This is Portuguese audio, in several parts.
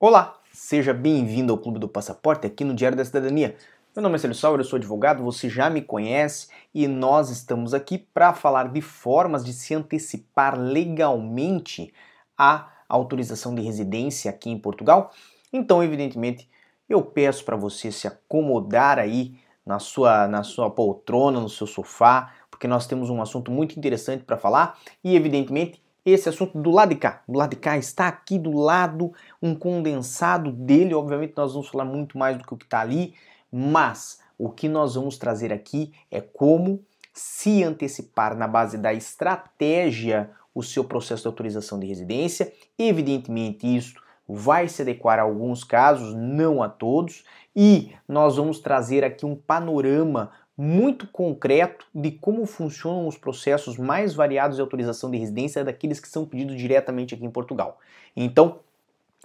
Olá, seja bem-vindo ao Clube do Passaporte aqui no Diário da Cidadania. Meu nome é Celso Sauer, eu sou advogado, você já me conhece e nós estamos aqui para falar de formas de se antecipar legalmente a autorização de residência aqui em Portugal. Então, evidentemente, eu peço para você se acomodar aí na sua, na sua poltrona, no seu sofá, porque nós temos um assunto muito interessante para falar e, evidentemente, esse assunto do lado de cá. Do lado de cá está aqui do lado um condensado dele. Obviamente, nós vamos falar muito mais do que o que está ali, mas o que nós vamos trazer aqui é como se antecipar na base da estratégia o seu processo de autorização de residência. Evidentemente, isso vai se adequar a alguns casos, não a todos, e nós vamos trazer aqui um panorama muito concreto de como funcionam os processos mais variados de autorização de residência daqueles que são pedidos diretamente aqui em Portugal. Então,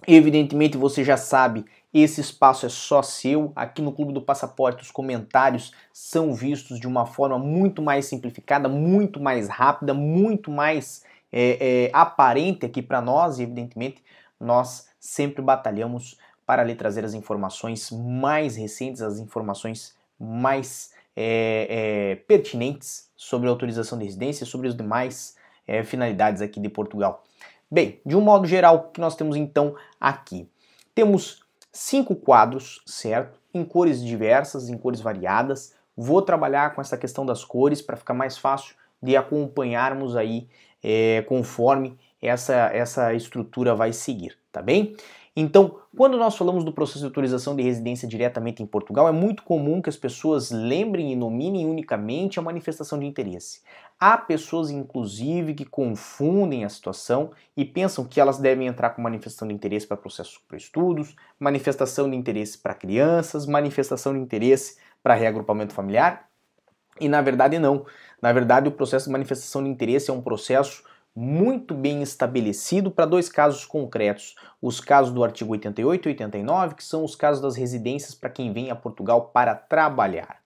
evidentemente você já sabe, esse espaço é só seu. Aqui no Clube do Passaporte os comentários são vistos de uma forma muito mais simplificada, muito mais rápida, muito mais é, é, aparente aqui para nós, e evidentemente nós sempre batalhamos para lhe trazer as informações mais recentes, as informações mais é, é, pertinentes sobre a autorização de residência e sobre as demais é, finalidades aqui de Portugal. Bem, de um modo geral, o que nós temos então aqui? Temos cinco quadros, certo? Em cores diversas, em cores variadas. Vou trabalhar com essa questão das cores para ficar mais fácil de acompanharmos aí é, conforme essa, essa estrutura vai seguir, tá bem? Então, quando nós falamos do processo de autorização de residência diretamente em Portugal, é muito comum que as pessoas lembrem e nominem unicamente a manifestação de interesse. Há pessoas, inclusive, que confundem a situação e pensam que elas devem entrar com manifestação de interesse para processos para estudos, manifestação de interesse para crianças, manifestação de interesse para reagrupamento familiar. E na verdade, não. Na verdade, o processo de manifestação de interesse é um processo muito bem estabelecido para dois casos concretos: os casos do artigo 88 e 89, que são os casos das residências para quem vem a Portugal para trabalhar.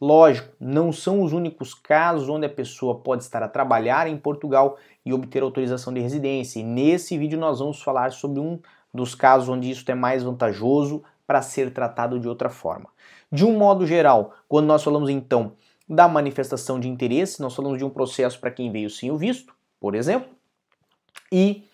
Lógico, não são os únicos casos onde a pessoa pode estar a trabalhar em Portugal e obter autorização de residência. E nesse vídeo nós vamos falar sobre um dos casos onde isso é mais vantajoso para ser tratado de outra forma. De um modo geral, quando nós falamos então da manifestação de interesse, nós falamos de um processo para quem veio sem o visto, por exemplo, e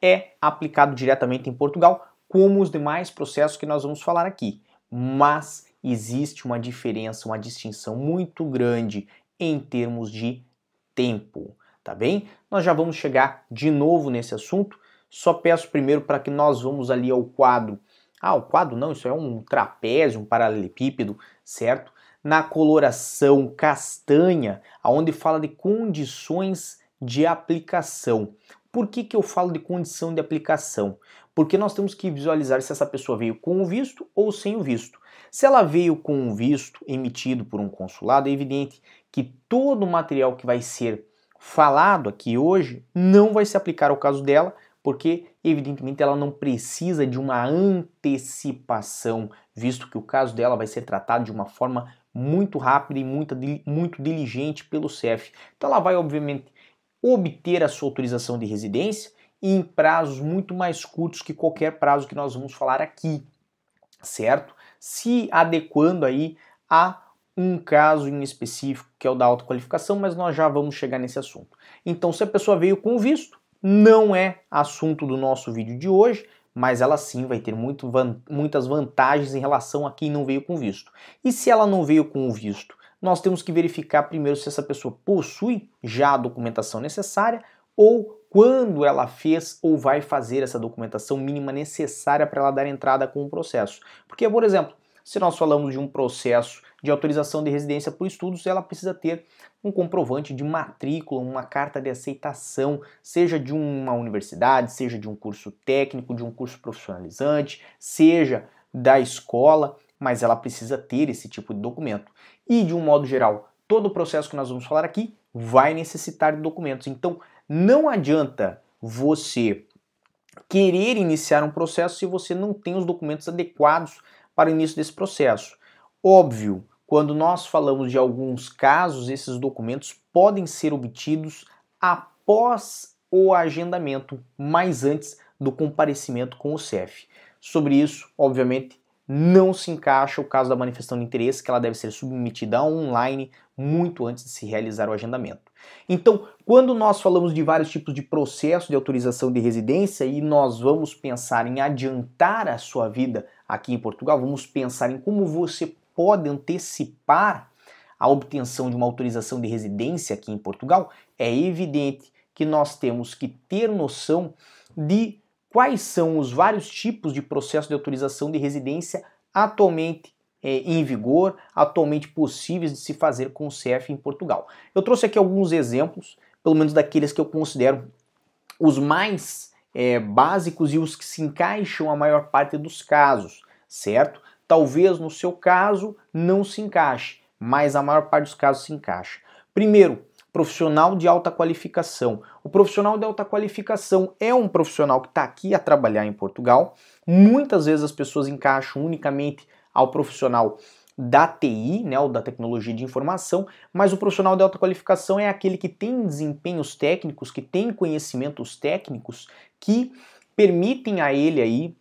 é aplicado diretamente em Portugal, como os demais processos que nós vamos falar aqui. Mas existe uma diferença, uma distinção muito grande em termos de tempo, tá bem? Nós já vamos chegar de novo nesse assunto. Só peço primeiro para que nós vamos ali ao quadro. Ah, o quadro não, isso é um trapézio, um paralelepípedo, certo? Na coloração castanha, aonde fala de condições de aplicação. Por que, que eu falo de condição de aplicação? Porque nós temos que visualizar se essa pessoa veio com o visto ou sem o visto. Se ela veio com o visto emitido por um consulado, é evidente que todo o material que vai ser falado aqui hoje não vai se aplicar ao caso dela, porque evidentemente ela não precisa de uma antecipação, visto que o caso dela vai ser tratado de uma forma muito rápida e muito, muito diligente pelo CEF. Então ela vai obviamente obter a sua autorização de residência em prazos muito mais curtos que qualquer prazo que nós vamos falar aqui, certo? Se adequando aí a um caso em específico que é o da autoqualificação, mas nós já vamos chegar nesse assunto. Então, se a pessoa veio com visto, não é assunto do nosso vídeo de hoje, mas ela sim vai ter muito, muitas vantagens em relação a quem não veio com visto. E se ela não veio com o visto, nós temos que verificar primeiro se essa pessoa possui já a documentação necessária ou quando ela fez ou vai fazer essa documentação mínima necessária para ela dar entrada com o processo. Porque, por exemplo, se nós falamos de um processo de autorização de residência por estudos, ela precisa ter um comprovante de matrícula, uma carta de aceitação, seja de uma universidade, seja de um curso técnico, de um curso profissionalizante, seja da escola, mas ela precisa ter esse tipo de documento. E de um modo geral, todo o processo que nós vamos falar aqui vai necessitar de documentos. Então, não adianta você querer iniciar um processo se você não tem os documentos adequados para o início desse processo. Óbvio, quando nós falamos de alguns casos, esses documentos podem ser obtidos após o agendamento, mas antes do comparecimento com o CEF. Sobre isso, obviamente, não se encaixa o caso da manifestação de interesse, que ela deve ser submetida online muito antes de se realizar o agendamento. Então, quando nós falamos de vários tipos de processo de autorização de residência e nós vamos pensar em adiantar a sua vida aqui em Portugal, vamos pensar em como você pode antecipar a obtenção de uma autorização de residência aqui em Portugal, é evidente que nós temos que ter noção de quais são os vários tipos de processo de autorização de residência atualmente é, em vigor, atualmente possíveis de se fazer com o CEF em Portugal. Eu trouxe aqui alguns exemplos, pelo menos daqueles que eu considero os mais é, básicos e os que se encaixam a maior parte dos casos, certo? Talvez no seu caso não se encaixe, mas a maior parte dos casos se encaixa. Primeiro, profissional de alta qualificação. O profissional de alta qualificação é um profissional que está aqui a trabalhar em Portugal. Muitas vezes as pessoas encaixam unicamente ao profissional da TI, né, ou da tecnologia de informação, mas o profissional de alta qualificação é aquele que tem desempenhos técnicos, que tem conhecimentos técnicos que permitem a ele aí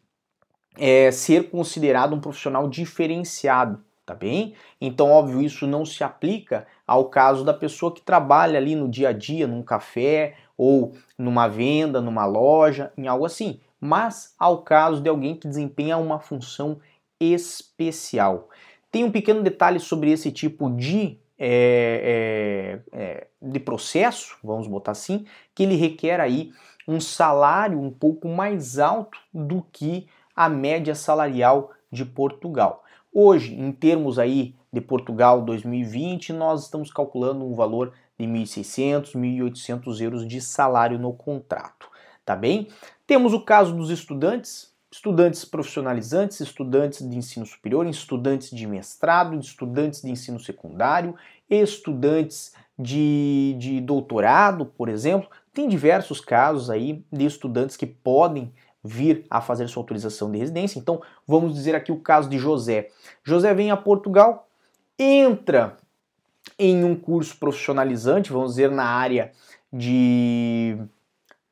é, ser considerado um profissional diferenciado tá bem? Então, óbvio, isso não se aplica ao caso da pessoa que trabalha ali no dia a dia, num café ou numa venda, numa loja, em algo assim, mas ao caso de alguém que desempenha uma função especial. Tem um pequeno detalhe sobre esse tipo de é, é, é, de processo, vamos botar assim, que ele requer aí um salário um pouco mais alto do que a média salarial de Portugal. Hoje, em termos aí de Portugal 2020, nós estamos calculando um valor de 1.600, 1.800 euros de salário no contrato, tá bem? Temos o caso dos estudantes, estudantes profissionalizantes, estudantes de ensino superior, estudantes de mestrado, estudantes de ensino secundário, estudantes de, de doutorado, por exemplo. Tem diversos casos aí de estudantes que podem vir a fazer sua autorização de residência. Então, vamos dizer aqui o caso de José. José vem a Portugal, entra em um curso profissionalizante, vamos dizer na área de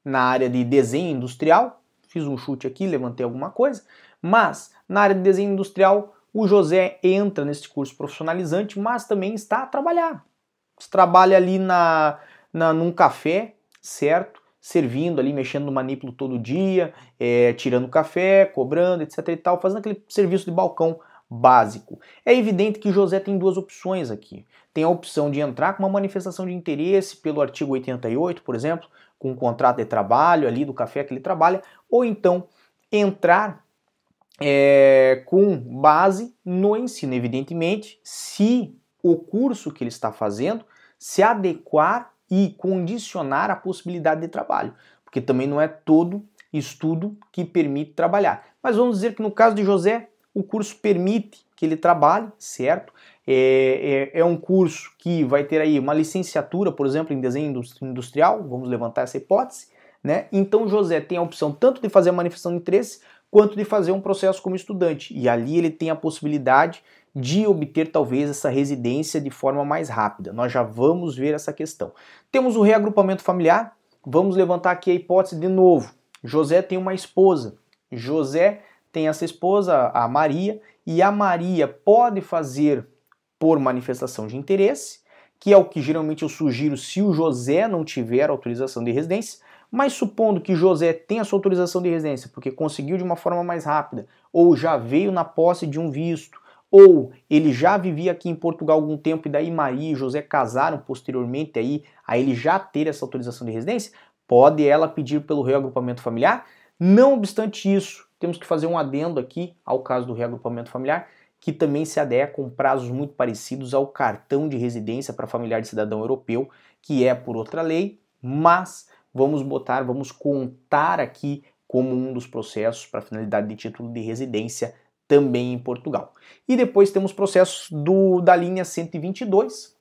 na área de desenho industrial. Fiz um chute aqui, levantei alguma coisa, mas na área de desenho industrial, o José entra nesse curso profissionalizante, mas também está a trabalhar. Trabalha ali na, na num café, certo? servindo ali, mexendo no manípulo todo dia, é, tirando café, cobrando, etc e tal, fazendo aquele serviço de balcão básico. É evidente que José tem duas opções aqui. Tem a opção de entrar com uma manifestação de interesse pelo artigo 88, por exemplo, com um contrato de trabalho ali do café que ele trabalha, ou então entrar é, com base no ensino, evidentemente, se o curso que ele está fazendo se adequar e condicionar a possibilidade de trabalho, porque também não é todo estudo que permite trabalhar. Mas vamos dizer que no caso de José, o curso permite que ele trabalhe, certo? É, é, é, um curso que vai ter aí uma licenciatura, por exemplo, em desenho industrial, vamos levantar essa hipótese, né? Então José tem a opção tanto de fazer a manifestação de interesse quanto de fazer um processo como estudante. E ali ele tem a possibilidade de obter talvez essa residência de forma mais rápida. Nós já vamos ver essa questão. Temos o reagrupamento familiar. Vamos levantar aqui a hipótese de novo. José tem uma esposa. José tem essa esposa, a Maria, e a Maria pode fazer por manifestação de interesse, que é o que geralmente eu sugiro se o José não tiver autorização de residência, mas supondo que José tenha sua autorização de residência porque conseguiu de uma forma mais rápida, ou já veio na posse de um visto, ou ele já vivia aqui em Portugal algum tempo e daí Maria e José casaram posteriormente aí a ele já ter essa autorização de residência, pode ela pedir pelo reagrupamento familiar. Não obstante isso, temos que fazer um adendo aqui ao caso do reagrupamento familiar, que também se adequa com prazos muito parecidos ao cartão de residência para familiar de cidadão europeu, que é por outra lei, mas vamos botar, vamos contar aqui como um dos processos para finalidade de título de residência também em Portugal. E depois temos processos do, da linha 122,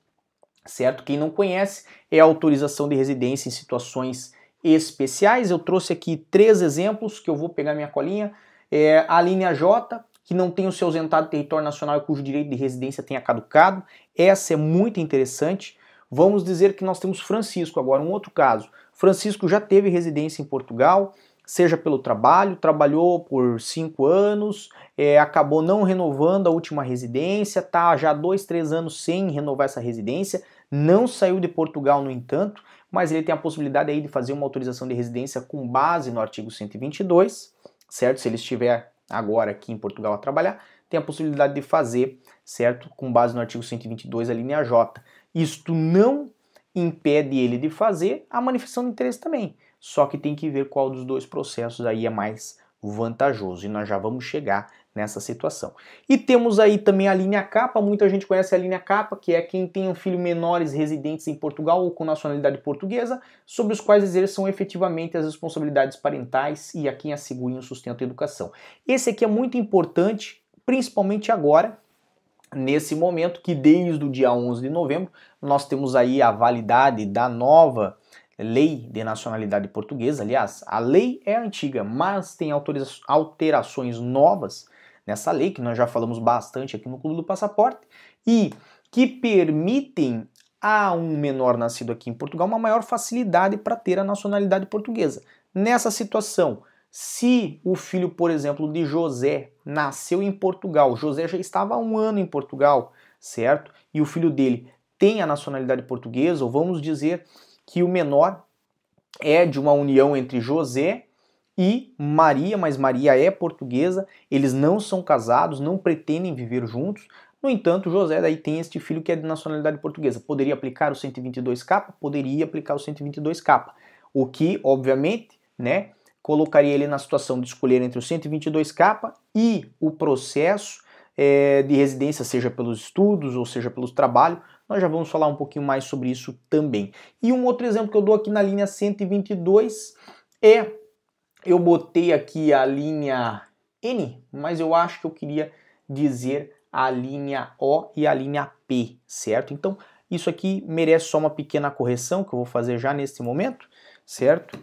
certo? Quem não conhece é a autorização de residência em situações especiais. Eu trouxe aqui três exemplos que eu vou pegar minha colinha. É a linha J, que não tem o seu ausentado território nacional e cujo direito de residência tenha caducado. Essa é muito interessante. Vamos dizer que nós temos Francisco agora, um outro caso. Francisco já teve residência em Portugal, seja pelo trabalho, trabalhou por cinco anos, é, acabou não renovando a última residência, tá já dois, três anos sem renovar essa residência, não saiu de Portugal, no entanto, mas ele tem a possibilidade aí de fazer uma autorização de residência com base no artigo 122, certo? Se ele estiver agora aqui em Portugal a trabalhar, tem a possibilidade de fazer, certo? Com base no artigo 122, a linha J. Isto não impede ele de fazer a manifestação de interesse também. Só que tem que ver qual dos dois processos aí é mais vantajoso. E nós já vamos chegar nessa situação. E temos aí também a linha capa, muita gente conhece a linha capa, que é quem tem um filho menores residentes em Portugal ou com nacionalidade portuguesa, sobre os quais exerçam efetivamente as responsabilidades parentais e a quem assegurem o sustento e educação. Esse aqui é muito importante, principalmente agora, nesse momento que desde o dia 11 de novembro nós temos aí a validade da nova lei de nacionalidade portuguesa. Aliás, a lei é antiga, mas tem alterações novas nessa lei, que nós já falamos bastante aqui no Clube do Passaporte, e que permitem a um menor nascido aqui em Portugal uma maior facilidade para ter a nacionalidade portuguesa. Nessa situação, se o filho, por exemplo, de José nasceu em Portugal, José já estava há um ano em Portugal, certo? E o filho dele tem a nacionalidade portuguesa, ou vamos dizer que o menor é de uma união entre José e Maria, mas Maria é portuguesa, eles não são casados, não pretendem viver juntos. No entanto, José daí tem este filho que é de nacionalidade portuguesa. Poderia aplicar o 122K? Poderia aplicar o 122K. O que, obviamente, né, colocaria ele na situação de escolher entre o 122K e o processo é, de residência, seja pelos estudos ou seja pelos trabalhos. Nós já vamos falar um pouquinho mais sobre isso também. E um outro exemplo que eu dou aqui na linha 122 é eu botei aqui a linha N, mas eu acho que eu queria dizer a linha O e a linha P, certo? Então, isso aqui merece só uma pequena correção que eu vou fazer já neste momento, certo?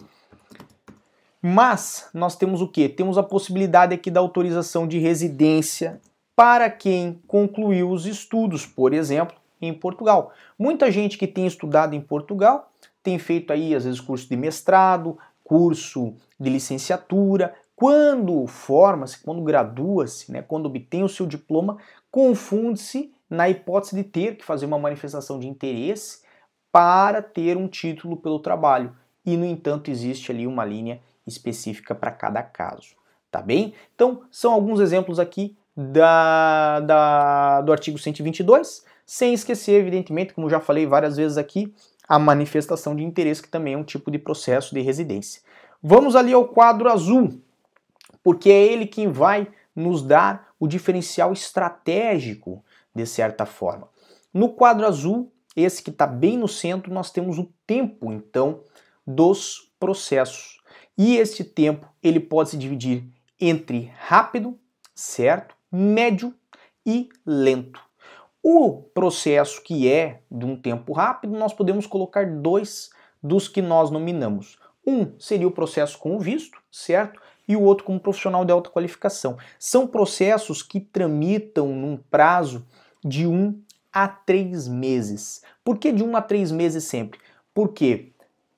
Mas nós temos o que? Temos a possibilidade aqui da autorização de residência para quem concluiu os estudos, por exemplo, em Portugal. Muita gente que tem estudado em Portugal tem feito aí às vezes curso de mestrado, curso de licenciatura, quando forma-se, quando gradua-se, né, quando obtém o seu diploma, confunde-se na hipótese de ter que fazer uma manifestação de interesse para ter um título pelo trabalho. E, no entanto, existe ali uma linha específica para cada caso. Tá bem? Então, são alguns exemplos aqui da, da, do artigo 122, sem esquecer, evidentemente, como já falei várias vezes aqui, a manifestação de interesse, que também é um tipo de processo de residência. Vamos ali ao quadro azul, porque é ele quem vai nos dar o diferencial estratégico, de certa forma. No quadro azul, esse que está bem no centro, nós temos o tempo, então, dos processos. E este tempo ele pode se dividir entre rápido, certo, médio e lento. O processo que é de um tempo rápido, nós podemos colocar dois dos que nós nominamos. Um seria o processo com o visto, certo? E o outro como profissional de alta qualificação. São processos que tramitam num prazo de um a três meses. Por que de um a três meses sempre? Porque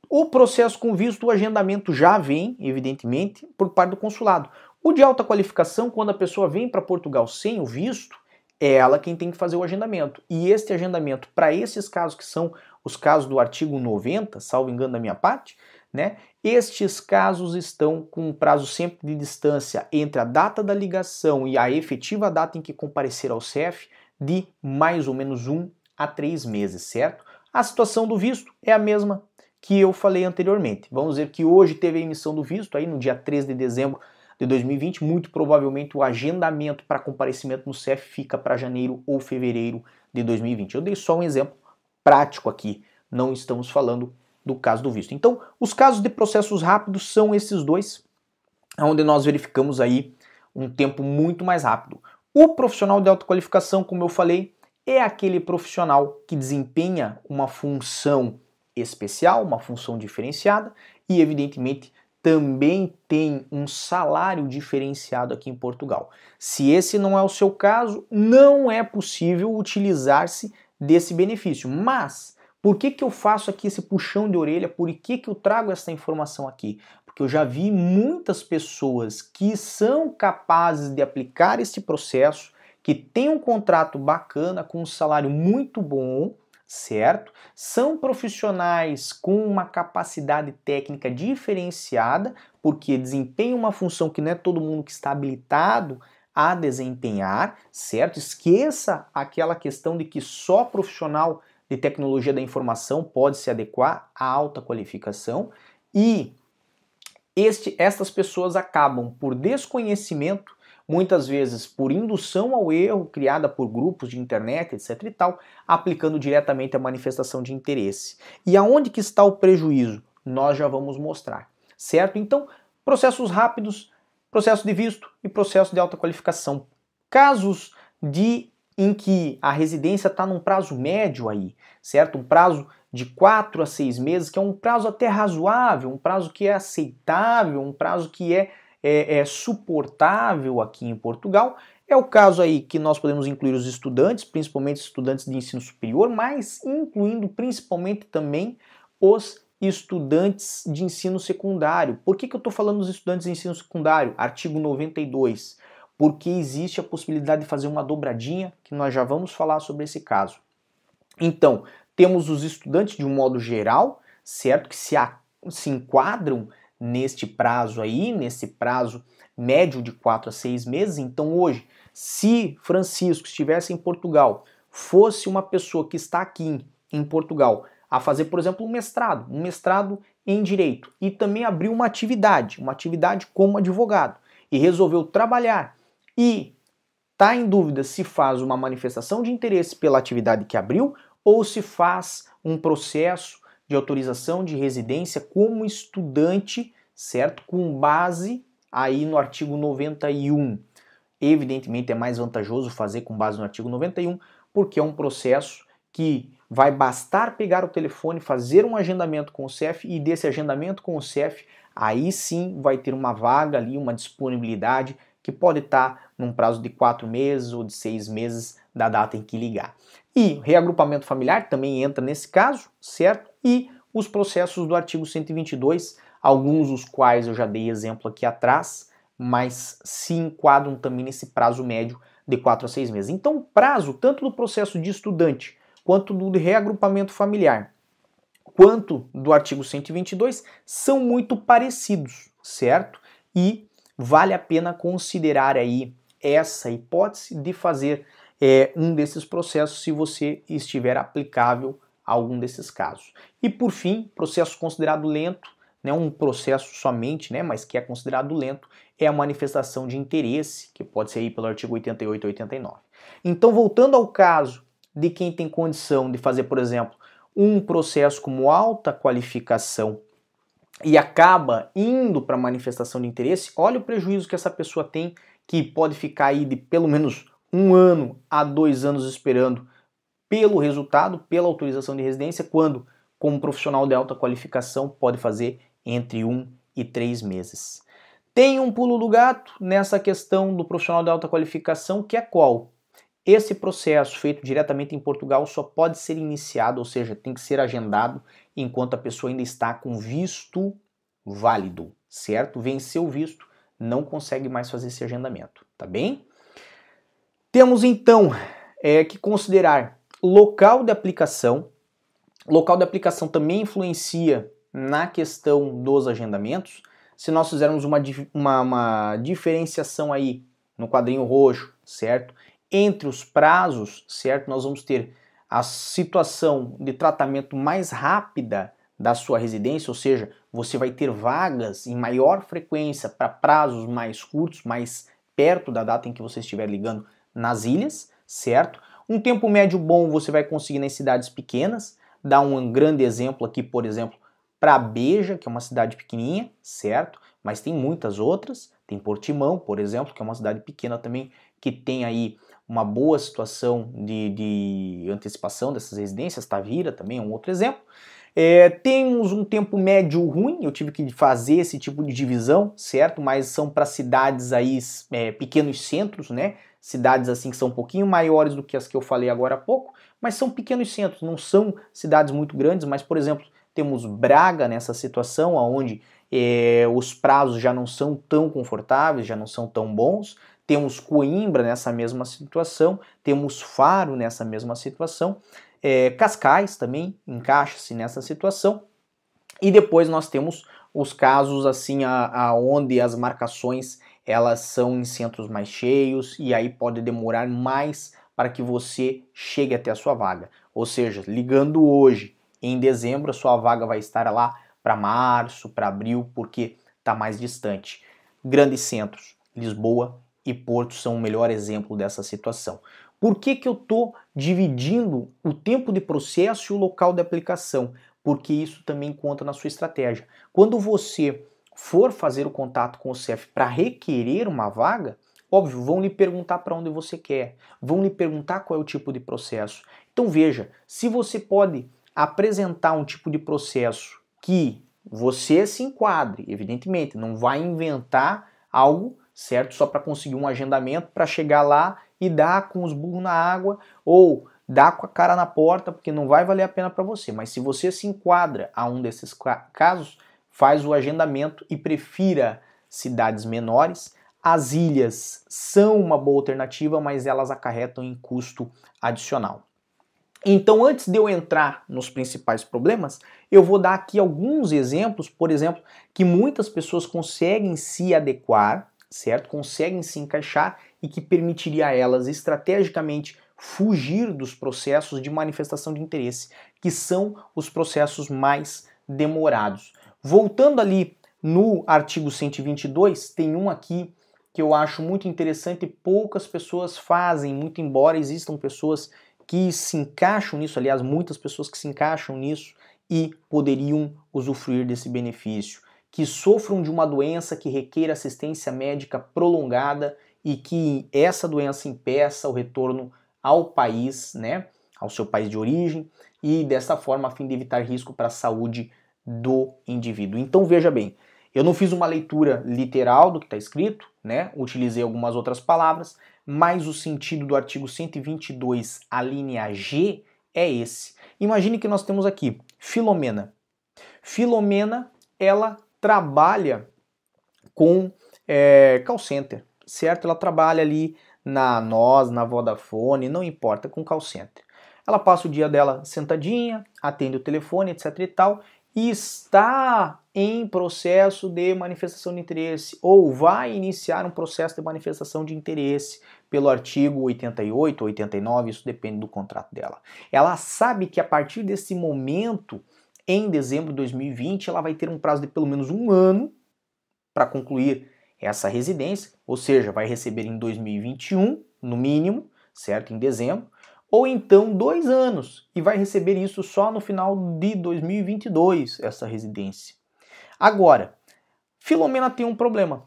o processo com visto, o agendamento já vem, evidentemente, por parte do consulado. O de alta qualificação, quando a pessoa vem para Portugal sem o visto, é ela quem tem que fazer o agendamento. E este agendamento, para esses casos que são os casos do artigo 90, salvo engano da minha parte, né, estes casos estão com um prazo sempre de distância entre a data da ligação e a efetiva data em que comparecer ao CEF de mais ou menos um a três meses, certo? A situação do visto é a mesma que eu falei anteriormente. Vamos dizer que hoje teve a emissão do visto, aí no dia 13 de dezembro de 2020, muito provavelmente o agendamento para comparecimento no CEF fica para janeiro ou fevereiro de 2020. Eu dei só um exemplo prático aqui, não estamos falando do caso do visto. Então, os casos de processos rápidos são esses dois, onde nós verificamos aí um tempo muito mais rápido. O profissional de alta qualificação, como eu falei, é aquele profissional que desempenha uma função especial, uma função diferenciada e, evidentemente, também tem um salário diferenciado aqui em Portugal. Se esse não é o seu caso, não é possível utilizar-se desse benefício. Mas por que, que eu faço aqui esse puxão de orelha? Por que, que eu trago essa informação aqui? porque eu já vi muitas pessoas que são capazes de aplicar este processo, que têm um contrato bacana com um salário muito bom, certo? São profissionais com uma capacidade técnica diferenciada, porque desempenham uma função que não é todo mundo que está habilitado a desempenhar, certo? Esqueça aquela questão de que só profissional de tecnologia da informação pode se adequar à alta qualificação e este, estas pessoas acabam por desconhecimento, muitas vezes por indução ao erro criada por grupos de internet, etc e tal, aplicando diretamente a manifestação de interesse. E aonde que está o prejuízo? Nós já vamos mostrar, certo? Então, processos rápidos, processo de visto e processo de alta qualificação. Casos de em que a residência está num prazo médio aí, certo? Um prazo de 4 a 6 meses, que é um prazo até razoável, um prazo que é aceitável, um prazo que é, é, é suportável aqui em Portugal. É o caso aí que nós podemos incluir os estudantes, principalmente estudantes de ensino superior, mas incluindo principalmente também os estudantes de ensino secundário. Por que, que eu estou falando dos estudantes de ensino secundário? Artigo 92. Porque existe a possibilidade de fazer uma dobradinha, que nós já vamos falar sobre esse caso. Então, temos os estudantes de um modo geral, certo? Que se, a, se enquadram neste prazo aí, nesse prazo médio de 4 a 6 meses. Então, hoje, se Francisco estivesse em Portugal, fosse uma pessoa que está aqui em Portugal a fazer, por exemplo, um mestrado, um mestrado em direito, e também abriu uma atividade, uma atividade como advogado, e resolveu trabalhar e está em dúvida se faz uma manifestação de interesse pela atividade que abriu ou se faz um processo de autorização de residência como estudante, certo? Com base aí no artigo 91. Evidentemente é mais vantajoso fazer com base no artigo 91, porque é um processo que vai bastar pegar o telefone, fazer um agendamento com o CEF e desse agendamento com o CEF, aí sim vai ter uma vaga ali, uma disponibilidade que pode estar num prazo de quatro meses ou de seis meses da data em que ligar. E reagrupamento familiar também entra nesse caso, certo? E os processos do artigo 122, alguns dos quais eu já dei exemplo aqui atrás, mas se enquadram também nesse prazo médio de 4 a 6 meses. Então, o prazo tanto do processo de estudante quanto do reagrupamento familiar, quanto do artigo 122 são muito parecidos, certo? E vale a pena considerar aí essa hipótese de fazer é, um desses processos se você estiver aplicável a algum desses casos. E por fim, processo considerado lento, né, um processo somente, né, mas que é considerado lento, é a manifestação de interesse, que pode ser aí pelo artigo 88 e 89. Então, voltando ao caso de quem tem condição de fazer, por exemplo, um processo como alta qualificação e acaba indo para manifestação de interesse, olha o prejuízo que essa pessoa tem, que pode ficar aí de pelo menos um ano a dois anos esperando pelo resultado, pela autorização de residência, quando, como profissional de alta qualificação, pode fazer entre um e três meses. Tem um pulo do gato nessa questão do profissional de alta qualificação, que é qual? Esse processo feito diretamente em Portugal só pode ser iniciado, ou seja, tem que ser agendado enquanto a pessoa ainda está com visto válido, certo? Venceu o visto, não consegue mais fazer esse agendamento, tá bem? Temos então é, que considerar local de aplicação. Local de aplicação também influencia na questão dos agendamentos. Se nós fizermos uma, uma, uma diferenciação aí no quadrinho roxo, certo? Entre os prazos, certo? Nós vamos ter a situação de tratamento mais rápida da sua residência, ou seja, você vai ter vagas em maior frequência para prazos mais curtos, mais perto da data em que você estiver ligando nas ilhas, certo? Um tempo médio bom você vai conseguir nas cidades pequenas. Dá um grande exemplo aqui, por exemplo, para Beja, que é uma cidade pequenininha, certo? Mas tem muitas outras. Tem Portimão, por exemplo, que é uma cidade pequena também, que tem aí uma boa situação de, de antecipação dessas residências. Tavira também é um outro exemplo. É, temos um tempo médio ruim, eu tive que fazer esse tipo de divisão, certo? Mas são para cidades aí, é, pequenos centros, né? Cidades assim que são um pouquinho maiores do que as que eu falei agora há pouco, mas são pequenos centros, não são cidades muito grandes, mas por exemplo, temos Braga nessa situação, onde é, os prazos já não são tão confortáveis, já não são tão bons. Temos Coimbra nessa mesma situação, temos Faro nessa mesma situação, é, Cascais também encaixa-se nessa situação. E depois nós temos os casos assim aonde as marcações elas são em centros mais cheios e aí pode demorar mais para que você chegue até a sua vaga. Ou seja, ligando hoje, em dezembro, a sua vaga vai estar lá para março, para abril, porque está mais distante. Grandes centros, Lisboa e Porto são o melhor exemplo dessa situação. Por que, que eu estou dividindo o tempo de processo e o local de aplicação? Porque isso também conta na sua estratégia. Quando você for fazer o contato com o CEF para requerer uma vaga, óbvio, vão lhe perguntar para onde você quer, vão lhe perguntar qual é o tipo de processo. Então veja, se você pode apresentar um tipo de processo que você se enquadre, evidentemente, não vai inventar algo certo só para conseguir um agendamento para chegar lá e dar com os burros na água ou dar com a cara na porta, porque não vai valer a pena para você. Mas se você se enquadra a um desses casos, faz o agendamento e prefira cidades menores. As ilhas são uma boa alternativa, mas elas acarretam em custo adicional. Então, antes de eu entrar nos principais problemas, eu vou dar aqui alguns exemplos, por exemplo, que muitas pessoas conseguem se adequar, certo? Conseguem se encaixar e que permitiria a elas estrategicamente fugir dos processos de manifestação de interesse, que são os processos mais demorados. Voltando ali no artigo 122, tem um aqui que eu acho muito interessante e poucas pessoas fazem, muito embora existam pessoas que se encaixam nisso, aliás, muitas pessoas que se encaixam nisso e poderiam usufruir desse benefício, que sofram de uma doença que requer assistência médica prolongada e que essa doença impeça o retorno ao país, né, ao seu país de origem e dessa forma a fim de evitar risco para a saúde do indivíduo. Então veja bem, eu não fiz uma leitura literal do que está escrito, né? Utilizei algumas outras palavras, mas o sentido do artigo 122, a linha G, é esse. Imagine que nós temos aqui Filomena. Filomena, ela trabalha com é, call center, certo? Ela trabalha ali na Nós, na Vodafone, não importa, com call center. Ela passa o dia dela sentadinha, atende o telefone, etc e tal, está em processo de manifestação de interesse ou vai iniciar um processo de manifestação de interesse pelo artigo 88 ou 89, isso depende do contrato dela. Ela sabe que a partir desse momento, em dezembro de 2020, ela vai ter um prazo de pelo menos um ano para concluir essa residência, ou seja, vai receber em 2021, no mínimo, certo? Em dezembro, ou então dois anos e vai receber isso só no final de 2022, essa residência. Agora, Filomena tem um problema.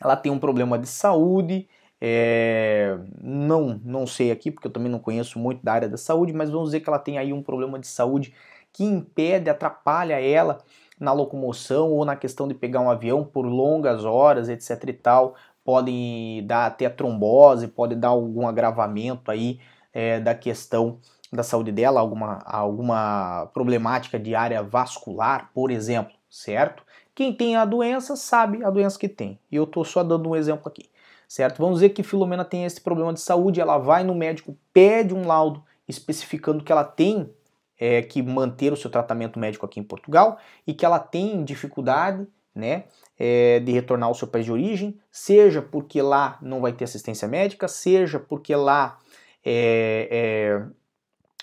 Ela tem um problema de saúde, é, não, não sei aqui porque eu também não conheço muito da área da saúde, mas vamos dizer que ela tem aí um problema de saúde que impede, atrapalha ela na locomoção ou na questão de pegar um avião por longas horas, etc e tal. Podem dar até trombose, pode dar algum agravamento aí é, da questão da saúde dela, alguma, alguma problemática de área vascular, por exemplo, certo? Quem tem a doença sabe a doença que tem. E eu estou só dando um exemplo aqui, certo? Vamos dizer que Filomena tem esse problema de saúde, ela vai no médico, pede um laudo especificando que ela tem é, que manter o seu tratamento médico aqui em Portugal e que ela tem dificuldade né, é, de retornar ao seu país de origem, seja porque lá não vai ter assistência médica, seja porque lá é, é,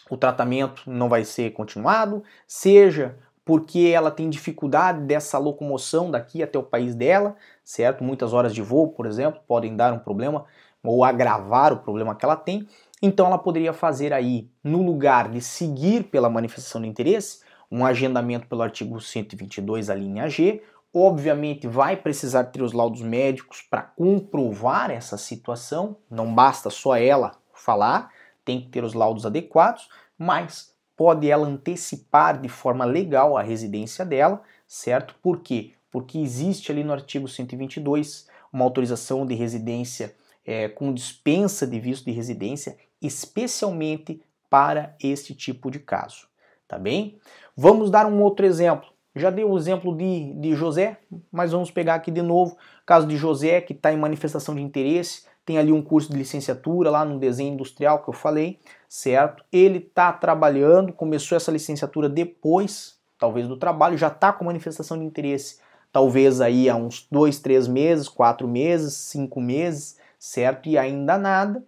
o tratamento não vai ser continuado, seja porque ela tem dificuldade dessa locomoção daqui até o país dela, certo? Muitas horas de voo, por exemplo, podem dar um problema ou agravar o problema que ela tem. Então ela poderia fazer aí, no lugar de seguir pela manifestação de interesse, um agendamento pelo artigo 122, a linha G. Obviamente vai precisar ter os laudos médicos para comprovar essa situação, não basta só ela falar, tem que ter os laudos adequados, mas pode ela antecipar de forma legal a residência dela, certo? Por quê? Porque existe ali no artigo 122 uma autorização de residência é, com dispensa de visto de residência, especialmente para este tipo de caso, tá bem? Vamos dar um outro exemplo. Já dei o exemplo de, de José, mas vamos pegar aqui de novo. Caso de José, que está em manifestação de interesse, tem ali um curso de licenciatura lá no desenho industrial que eu falei, certo? Ele está trabalhando, começou essa licenciatura depois, talvez, do trabalho, já está com manifestação de interesse, talvez aí há uns dois, três meses, quatro meses, cinco meses, certo? E ainda nada.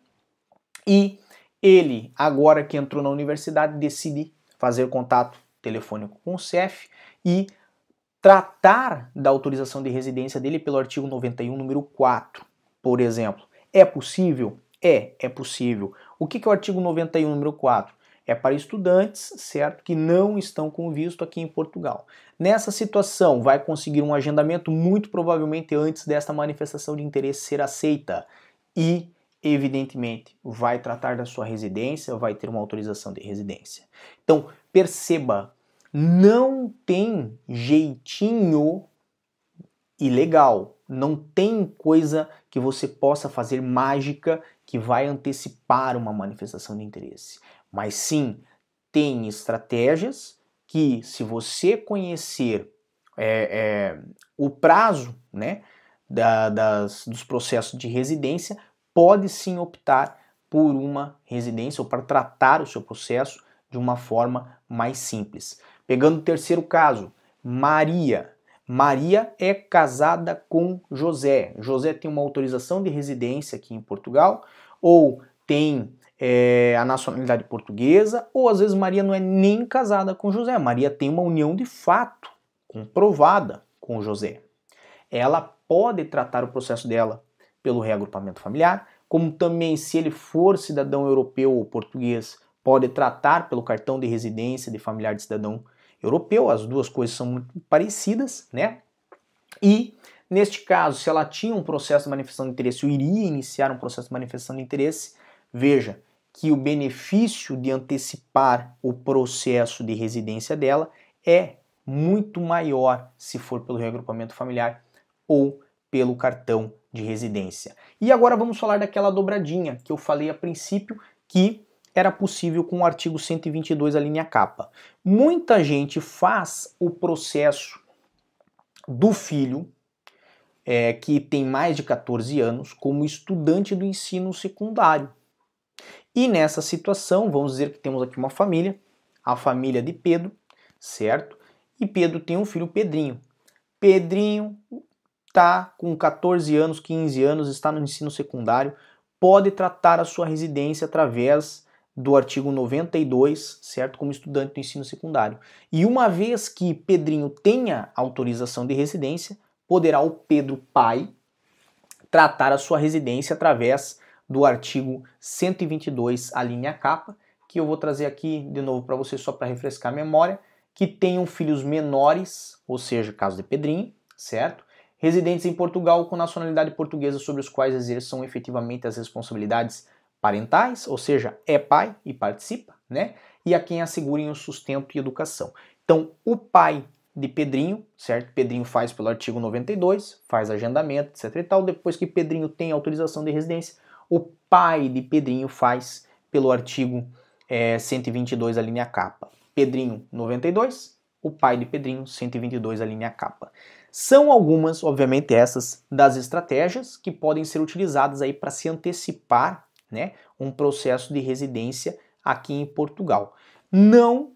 E ele, agora que entrou na universidade, decide fazer contato telefônico com o CEF e tratar da autorização de residência dele pelo artigo 91, número 4, por exemplo. É possível? É, é possível. O que é o artigo 91, número 4? É para estudantes, certo, que não estão com visto aqui em Portugal. Nessa situação, vai conseguir um agendamento muito provavelmente antes desta manifestação de interesse ser aceita e, evidentemente, vai tratar da sua residência, vai ter uma autorização de residência. Então, perceba, não tem jeitinho ilegal, não tem coisa que você possa fazer mágica que vai antecipar uma manifestação de interesse. Mas sim, tem estratégias que, se você conhecer é, é, o prazo né, da, das, dos processos de residência, pode sim optar por uma residência ou para tratar o seu processo de uma forma mais simples. Pegando o terceiro caso, Maria. Maria é casada com José. José tem uma autorização de residência aqui em Portugal, ou tem é, a nacionalidade portuguesa, ou às vezes Maria não é nem casada com José. Maria tem uma união de fato comprovada com José. Ela pode tratar o processo dela pelo reagrupamento familiar, como também, se ele for cidadão europeu ou português, pode tratar pelo cartão de residência de familiar de cidadão europeu, as duas coisas são muito parecidas, né? E neste caso, se ela tinha um processo de manifestação de interesse ou iria iniciar um processo de manifestação de interesse, veja que o benefício de antecipar o processo de residência dela é muito maior se for pelo reagrupamento familiar ou pelo cartão de residência. E agora vamos falar daquela dobradinha que eu falei a princípio que era possível com o artigo 122, a linha capa. Muita gente faz o processo do filho é, que tem mais de 14 anos como estudante do ensino secundário. E nessa situação, vamos dizer que temos aqui uma família, a família de Pedro, certo? E Pedro tem um filho, Pedrinho. Pedrinho está com 14 anos, 15 anos, está no ensino secundário, pode tratar a sua residência através do artigo 92, certo? Como estudante do ensino secundário. E uma vez que Pedrinho tenha autorização de residência, poderá o Pedro pai tratar a sua residência através do artigo 122, a linha capa, que eu vou trazer aqui de novo para você só para refrescar a memória, que tenham filhos menores, ou seja, caso de Pedrinho, certo? Residentes em Portugal com nacionalidade portuguesa sobre os quais exerçam efetivamente as responsabilidades parentais, ou seja, é pai e participa, né? E a quem assegurem o sustento e educação. Então, o pai de Pedrinho, certo? Pedrinho faz pelo artigo 92, faz agendamento, etc e tal. Depois que Pedrinho tem autorização de residência, o pai de Pedrinho faz pelo artigo é, 122, a linha capa. Pedrinho 92, o pai de Pedrinho 122, a linha capa. São algumas, obviamente, essas das estratégias que podem ser utilizadas aí para se antecipar né, um processo de residência aqui em Portugal. Não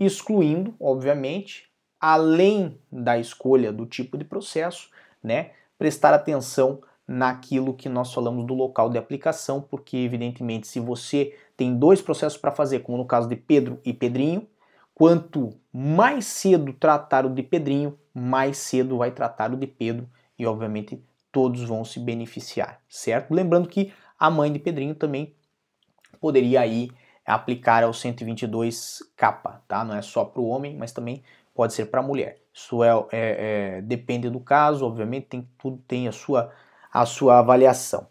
excluindo, obviamente, além da escolha do tipo de processo, né, prestar atenção naquilo que nós falamos do local de aplicação, porque evidentemente se você tem dois processos para fazer, como no caso de Pedro e Pedrinho, quanto mais cedo tratar o de Pedrinho, mais cedo vai tratar o de Pedro e obviamente todos vão se beneficiar, certo? Lembrando que a mãe de Pedrinho também poderia aí aplicar ao 122 capa, tá? Não é só para o homem, mas também pode ser para a mulher. Isso é, é, é, depende do caso, obviamente, tem, tudo tem a sua, a sua avaliação.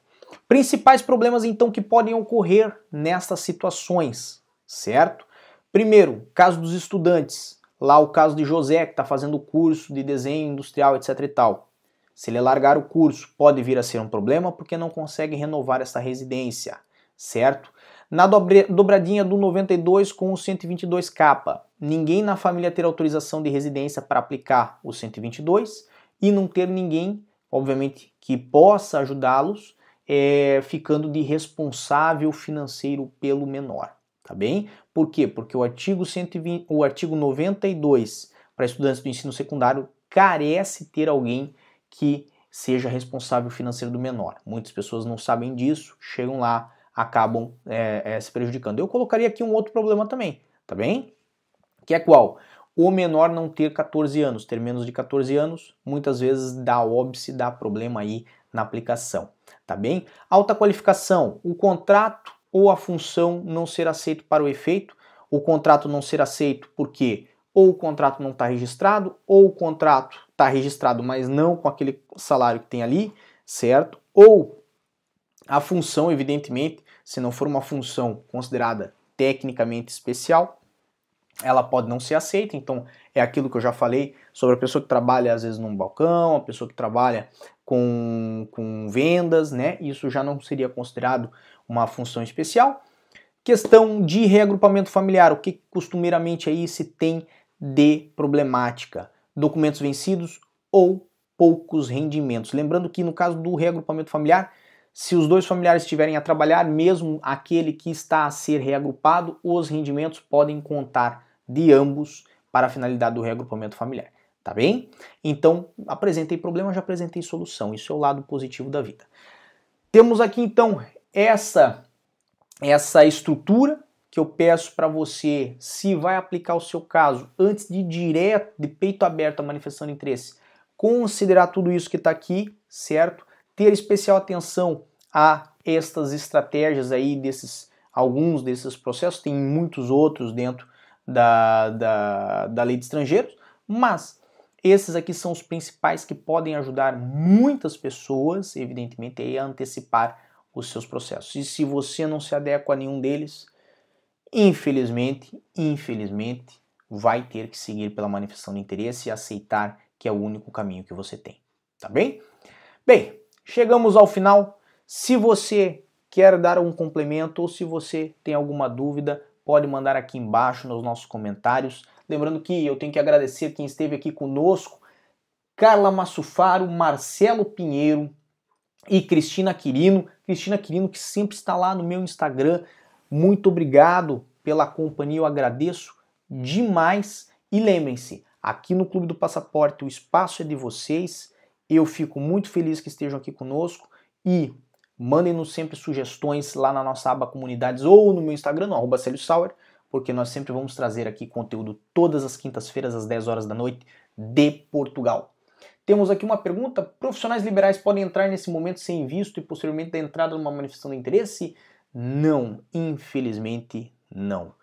Principais problemas então que podem ocorrer nessas situações, certo? Primeiro, caso dos estudantes, lá o caso de José que está fazendo o curso de desenho industrial, etc e tal. Se ele largar o curso, pode vir a ser um problema porque não consegue renovar essa residência, certo? Na dobradinha do 92 com o 122K, ninguém na família ter autorização de residência para aplicar o 122 e não ter ninguém, obviamente, que possa ajudá-los, é, ficando de responsável financeiro pelo menor, tá bem? Por quê? Porque o artigo, 120, o artigo 92 para estudantes do ensino secundário carece ter alguém que seja responsável financeiro do menor. Muitas pessoas não sabem disso, chegam lá, acabam é, é, se prejudicando. Eu colocaria aqui um outro problema também, tá bem? Que é qual? O menor não ter 14 anos, ter menos de 14 anos, muitas vezes dá óbice, dá problema aí na aplicação, tá bem? Alta qualificação, o contrato ou a função não ser aceito para o efeito, o contrato não ser aceito porque ou o contrato não está registrado, ou o contrato está registrado, mas não com aquele salário que tem ali, certo? Ou a função, evidentemente, se não for uma função considerada tecnicamente especial, ela pode não ser aceita. Então, é aquilo que eu já falei sobre a pessoa que trabalha às vezes num balcão, a pessoa que trabalha com, com vendas, né? Isso já não seria considerado uma função especial. Questão de reagrupamento familiar, o que costumeiramente aí se tem de problemática, documentos vencidos ou poucos rendimentos. Lembrando que no caso do reagrupamento familiar, se os dois familiares estiverem a trabalhar, mesmo aquele que está a ser reagrupado, os rendimentos podem contar de ambos para a finalidade do reagrupamento familiar. Tá bem? Então, apresentei problema, já apresentei solução. Isso é o lado positivo da vida. Temos aqui então essa essa estrutura que eu peço para você, se vai aplicar o seu caso, antes de direto, de peito aberto a manifestação de interesse, considerar tudo isso que está aqui, certo? Ter especial atenção a estas estratégias aí desses alguns desses processos, tem muitos outros dentro da, da, da lei de estrangeiros, mas esses aqui são os principais que podem ajudar muitas pessoas, evidentemente, a antecipar os seus processos. E se você não se adequa a nenhum deles, infelizmente, infelizmente, vai ter que seguir pela manifestação de interesse e aceitar que é o único caminho que você tem. Tá bem? Bem, chegamos ao final. Se você quer dar um complemento ou se você tem alguma dúvida, pode mandar aqui embaixo nos nossos comentários. Lembrando que eu tenho que agradecer quem esteve aqui conosco: Carla Massufaro, Marcelo Pinheiro e Cristina Quirino. Cristina Quirino que sempre está lá no meu Instagram muito obrigado pela companhia, eu agradeço demais. E lembrem-se, aqui no Clube do Passaporte o espaço é de vocês. Eu fico muito feliz que estejam aqui conosco e mandem-nos sempre sugestões lá na nossa aba comunidades ou no meu Instagram, no arroba Sauer, porque nós sempre vamos trazer aqui conteúdo todas as quintas-feiras às 10 horas da noite de Portugal. Temos aqui uma pergunta: profissionais liberais podem entrar nesse momento sem visto e posteriormente da entrada numa manifestação de interesse? Não, infelizmente não.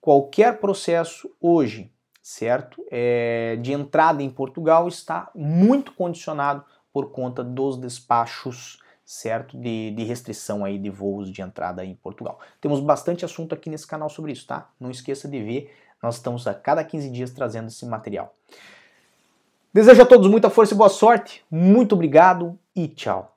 Qualquer processo hoje, certo, é, de entrada em Portugal está muito condicionado por conta dos despachos, certo, de, de restrição aí de voos de entrada em Portugal. Temos bastante assunto aqui nesse canal sobre isso, tá? Não esqueça de ver, nós estamos a cada 15 dias trazendo esse material. Desejo a todos muita força e boa sorte, muito obrigado e tchau.